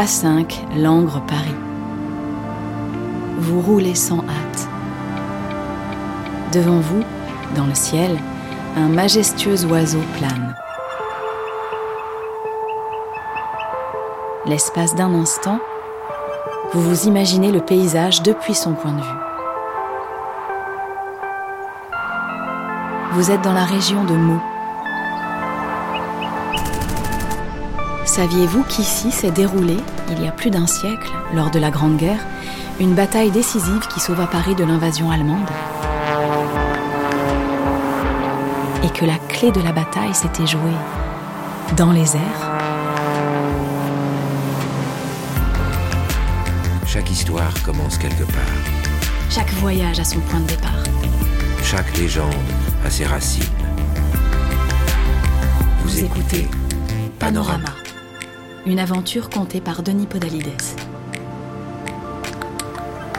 A5, Langres, Paris. Vous roulez sans hâte. Devant vous, dans le ciel, un majestueux oiseau plane. L'espace d'un instant, vous vous imaginez le paysage depuis son point de vue. Vous êtes dans la région de Meaux. Saviez-vous qu'ici s'est déroulée, il y a plus d'un siècle, lors de la Grande Guerre, une bataille décisive qui sauva Paris de l'invasion allemande Et que la clé de la bataille s'était jouée dans les airs? Chaque histoire commence quelque part. Chaque voyage a son point de départ. Chaque légende a ses racines. Vous, écoutez Panorama, une aventure contée par Denis Podalides.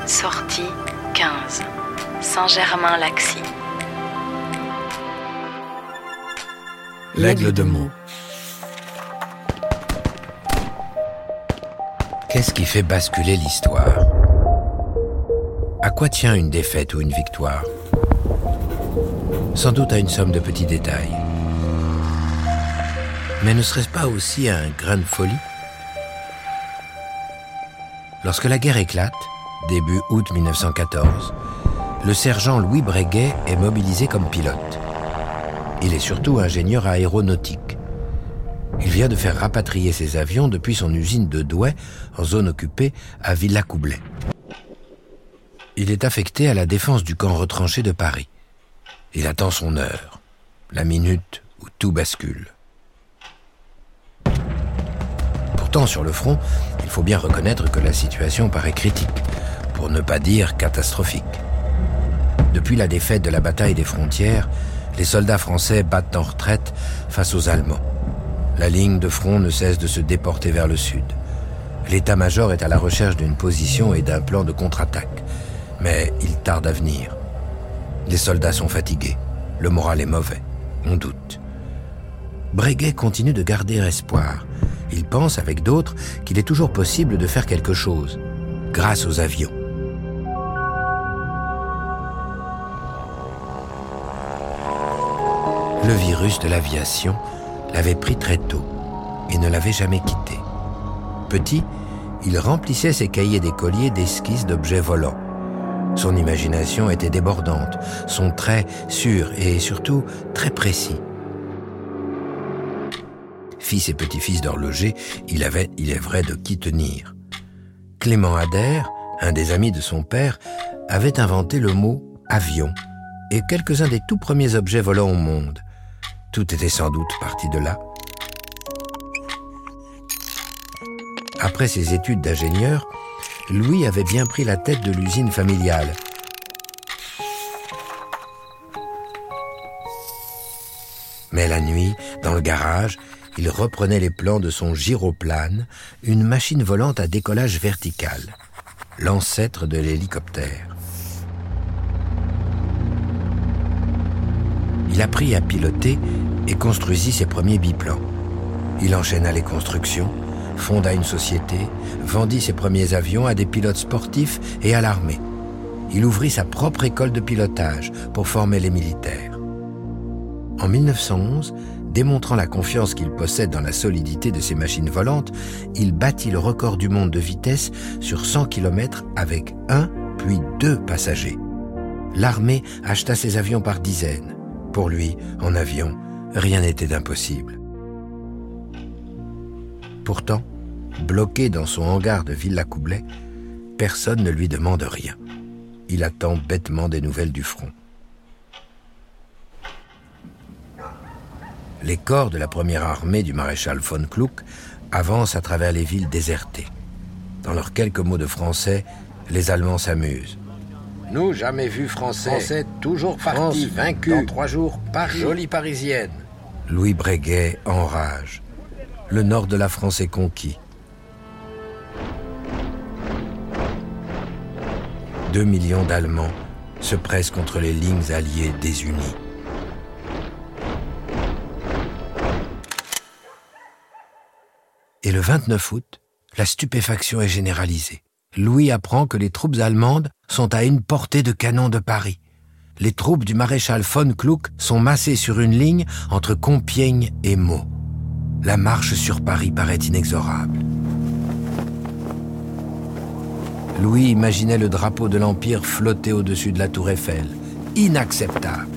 Sortie 15. Saint-Germain-Laxy. L'aigle de Meaux. Qu'est-ce qui fait basculer l'histoire? À quoi tient une défaite ou une victoire? Sans doute à une somme de petits détails. Mais ne serait-ce pas aussi un grain de folie? Lorsque la guerre éclate, début août 1914, le sergent Louis Breguet est mobilisé comme pilote. Il est surtout ingénieur aéronautique. Il vient de faire rapatrier ses avions depuis son usine de Douai, en zone occupée, à Villacoublay. Il est affecté à la défense du camp retranché de Paris. Il attend son heure, la minute où tout bascule. Pourtant, sur le front, il faut bien reconnaître que la situation paraît critique, pour ne pas dire catastrophique. Depuis la défaite de la bataille des frontières, les soldats français battent en retraite face aux Allemands. La ligne de front ne cesse de se déporter vers le sud. L'état-major est à la recherche d'une position et d'un plan de contre-attaque. Mais il tarde à venir. Les soldats sont fatigués. Le moral est mauvais. On doute. Breguet continue de garder espoir. Il pense, avec d'autres, qu'il est toujours possible de faire quelque chose, grâce aux avions. Le virus de l'aviation l'avait pris très tôt et ne l'avait jamais quitté. Petit, il remplissait ses cahiers d'écolier d'esquisses d'objets volants. Son imagination était débordante, son trait sûr et surtout très précis. Fils et petit-fils d'horloger, il avait, il est vrai, de qui tenir. Clément Adair, un des amis de son père, avait inventé le mot avion et quelques-uns des tout premiers objets volants au monde. Tout était sans doute parti de là. Après ses études d'ingénieur, Louis avait bien pris la tête de l'usine familiale. Mais la nuit, dans le garage, il reprenait les plans de son gyroplane, une machine volante à décollage vertical, l'ancêtre de l'hélicoptère. Il apprit à piloter et construisit ses premiers biplans. Il enchaîna les constructions, fonda une société, vendit ses premiers avions à des pilotes sportifs et à l'armée. Il ouvrit sa propre école de pilotage pour former les militaires. En 1911, démontrant la confiance qu'il possède dans la solidité de ses machines volantes, il battit le record du monde de vitesse sur 100 km avec un puis deux passagers. L'armée acheta ses avions par dizaines. Pour lui, en avion, rien n'était d'impossible. Pourtant, bloqué dans son hangar de Villacoublay, personne ne lui demande rien. Il attend bêtement des nouvelles du front. Les corps de la première armée du maréchal von Kluck avancent à travers les villes désertées. Dans leurs quelques mots de français, les Allemands s'amusent. Nous, jamais vu français. Français toujours parti, vaincu. Dans trois jours, Paris. Jolie parisienne. Louis Breguet enrage. Le nord de la France est conquis. Deux millions d'Allemands se pressent contre les lignes alliées désunies. Et le 29 août, la stupéfaction est généralisée. Louis apprend que les troupes allemandes sont à une portée de canon de Paris. Les troupes du maréchal von Kluck sont massées sur une ligne entre Compiègne et Meaux. La marche sur Paris paraît inexorable. Louis imaginait le drapeau de l'Empire flotter au-dessus de la tour Eiffel. Inacceptable.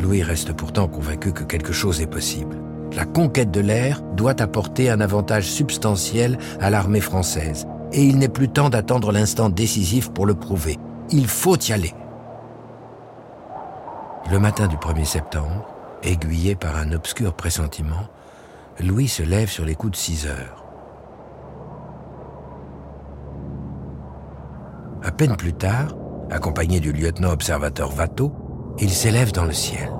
Louis reste pourtant convaincu que quelque chose est possible. La conquête de l'air doit apporter un avantage substantiel à l'armée française. Et il n'est plus temps d'attendre l'instant décisif pour le prouver. Il faut y aller. Le matin du 1er septembre, aiguillé par un obscur pressentiment, Louis se lève sur les coups de 6 heures. À peine plus tard, accompagné du lieutenant observateur Watteau, il s'élève dans le ciel.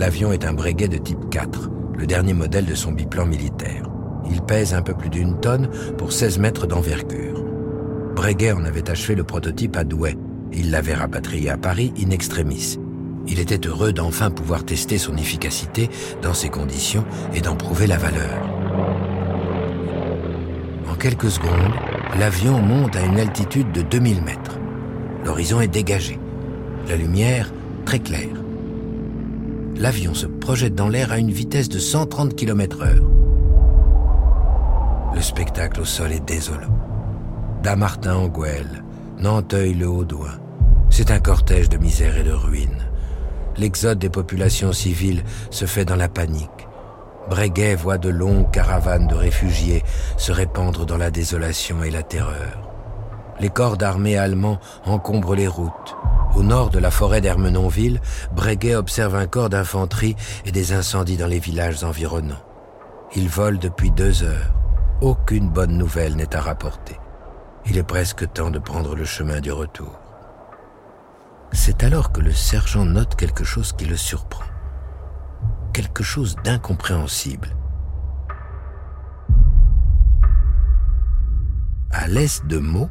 L'avion est un Breguet de type 4, le dernier modèle de son biplan militaire. Il pèse un peu plus d'une tonne pour 16 mètres d'envergure. Breguet en avait achevé le prototype à Douai. Il l'avait rapatrié à Paris in extremis. Il était heureux d'enfin pouvoir tester son efficacité dans ces conditions et d'en prouver la valeur quelques secondes, l'avion monte à une altitude de 2000 mètres. L'horizon est dégagé. La lumière très claire. L'avion se projette dans l'air à une vitesse de 130 km heure. Le spectacle au sol est désolant. Damartin en Gouelle, Nanteuil le Haut-Douin. C'est un cortège de misère et de ruines. L'exode des populations civiles se fait dans la panique. Breguet voit de longues caravanes de réfugiés se répandre dans la désolation et la terreur. Les corps d'armée allemands encombrent les routes. Au nord de la forêt d'Hermenonville, Breguet observe un corps d'infanterie et des incendies dans les villages environnants. Il vole depuis deux heures. Aucune bonne nouvelle n'est à rapporter. Il est presque temps de prendre le chemin du retour. C'est alors que le sergent note quelque chose qui le surprend quelque chose d'incompréhensible. À l'est de Meaux,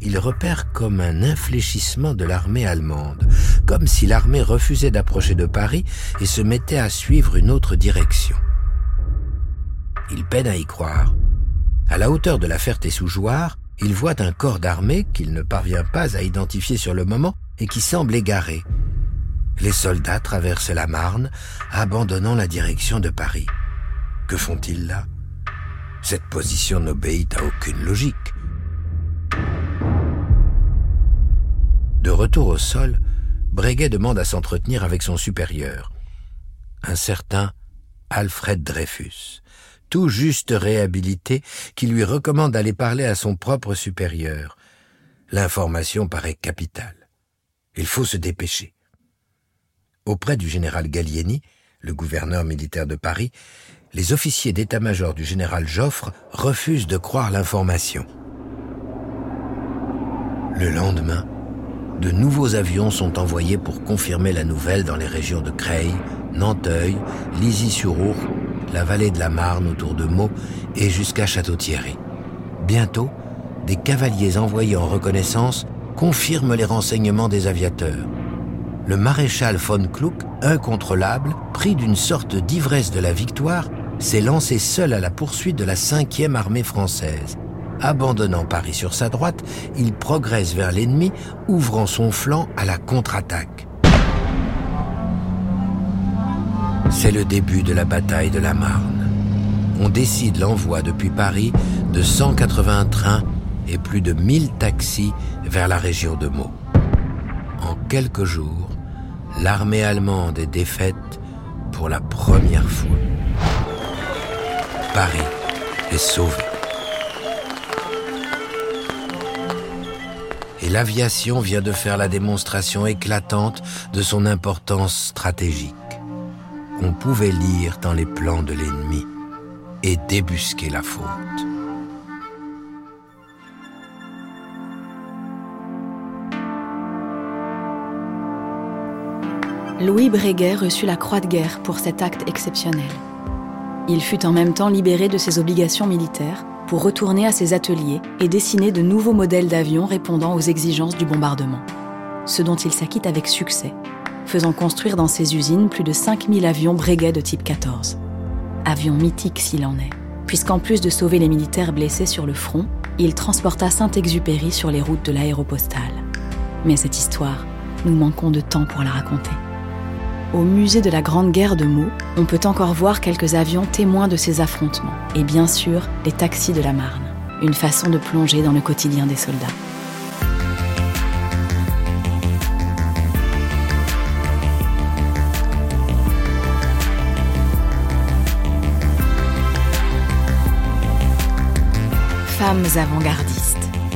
il repère comme un infléchissement de l'armée allemande, comme si l'armée refusait d'approcher de Paris et se mettait à suivre une autre direction. Il peine à y croire. À la hauteur de la Ferté-sous-Jouarre, il voit un corps d'armée qu'il ne parvient pas à identifier sur le moment et qui semble égaré, les soldats traversent la Marne, abandonnant la direction de Paris. Que font-ils là? Cette position n'obéit à aucune logique. Retour au sol, Breguet demande à s'entretenir avec son supérieur, un certain Alfred Dreyfus, tout juste réhabilité, qui lui recommande d'aller parler à son propre supérieur. L'information paraît capitale. Il faut se dépêcher. Auprès du général Gallieni, le gouverneur militaire de Paris, les officiers d'état-major du général Joffre refusent de croire l'information. Le lendemain, de nouveaux avions sont envoyés pour confirmer la nouvelle dans les régions de Creil, Nanteuil, Lizy-sur-Our, la vallée de la Marne autour de Meaux et jusqu'à Château-Thierry. Bientôt, des cavaliers envoyés en reconnaissance confirment les renseignements des aviateurs le maréchal von Kluck, incontrôlable, pris d'une sorte d'ivresse de la victoire, s'est lancé seul à la poursuite de la cinquième armée française. Abandonnant Paris sur sa droite, il progresse vers l'ennemi, ouvrant son flanc à la contre-attaque. C'est le début de la bataille de la Marne. On décide l'envoi depuis Paris de 180 trains et plus de 1000 taxis vers la région de Meaux. En quelques jours, l'armée allemande est défaite pour la première fois. Paris est sauvé. Et l'aviation vient de faire la démonstration éclatante de son importance stratégique. On pouvait lire dans les plans de l'ennemi et débusquer la faute. Louis Breguet reçut la Croix de guerre pour cet acte exceptionnel. Il fut en même temps libéré de ses obligations militaires pour retourner à ses ateliers et dessiner de nouveaux modèles d'avions répondant aux exigences du bombardement, ce dont il s'acquitte avec succès, faisant construire dans ses usines plus de 5000 avions Breguet de type 14. avion mythique s'il en est, puisqu'en plus de sauver les militaires blessés sur le front, il transporta Saint-Exupéry sur les routes de l'aéropostale. Mais cette histoire, nous manquons de temps pour la raconter. Au musée de la Grande Guerre de Meaux, on peut encore voir quelques avions témoins de ces affrontements, et bien sûr les taxis de la Marne, une façon de plonger dans le quotidien des soldats. Femmes avant-gardistes,